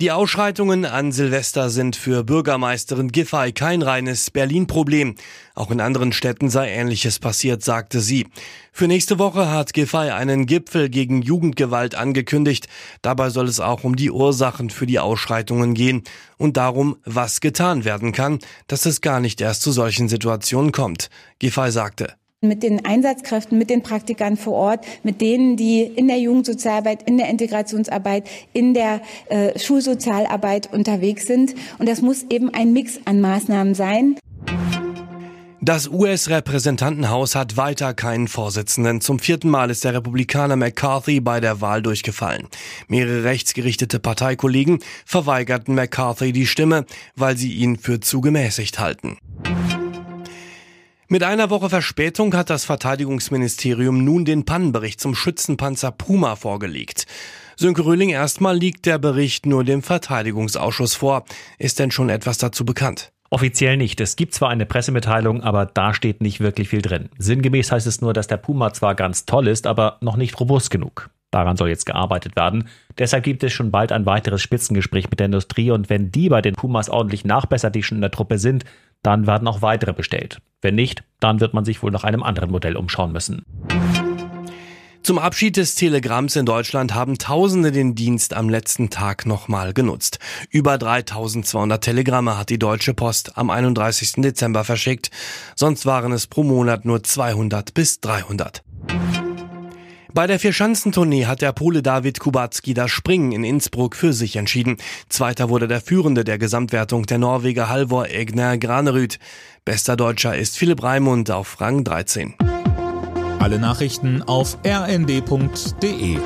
Die Ausschreitungen an Silvester sind für Bürgermeisterin Giffey kein reines Berlin-Problem. Auch in anderen Städten sei Ähnliches passiert, sagte sie. Für nächste Woche hat Giffey einen Gipfel gegen Jugendgewalt angekündigt. Dabei soll es auch um die Ursachen für die Ausschreitungen gehen und darum, was getan werden kann, dass es gar nicht erst zu solchen Situationen kommt. Giffey sagte mit den Einsatzkräften, mit den Praktikern vor Ort, mit denen, die in der Jugendsozialarbeit, in der Integrationsarbeit, in der äh, Schulsozialarbeit unterwegs sind. Und das muss eben ein Mix an Maßnahmen sein. Das US-Repräsentantenhaus hat weiter keinen Vorsitzenden. Zum vierten Mal ist der Republikaner McCarthy bei der Wahl durchgefallen. Mehrere rechtsgerichtete Parteikollegen verweigerten McCarthy die Stimme, weil sie ihn für zu gemäßigt halten. Mit einer Woche Verspätung hat das Verteidigungsministerium nun den Pannenbericht zum Schützenpanzer Puma vorgelegt. Sönke Röhling, erstmal liegt der Bericht nur dem Verteidigungsausschuss vor. Ist denn schon etwas dazu bekannt? Offiziell nicht. Es gibt zwar eine Pressemitteilung, aber da steht nicht wirklich viel drin. Sinngemäß heißt es nur, dass der Puma zwar ganz toll ist, aber noch nicht robust genug. Daran soll jetzt gearbeitet werden. Deshalb gibt es schon bald ein weiteres Spitzengespräch mit der Industrie und wenn die bei den Pumas ordentlich nachbessert, die schon in der Truppe sind, dann werden auch weitere bestellt. Wenn nicht, dann wird man sich wohl nach einem anderen Modell umschauen müssen. Zum Abschied des Telegramms in Deutschland haben Tausende den Dienst am letzten Tag nochmal genutzt. Über 3200 Telegramme hat die Deutsche Post am 31. Dezember verschickt. Sonst waren es pro Monat nur 200 bis 300. Bei der Vierschanzentournee hat der Pole David Kubacki das Springen in Innsbruck für sich entschieden. Zweiter wurde der Führende der Gesamtwertung, der Norweger Halvor Egner Granerüth. Bester Deutscher ist Philipp Raimund auf Rang 13. Alle Nachrichten auf rnd.de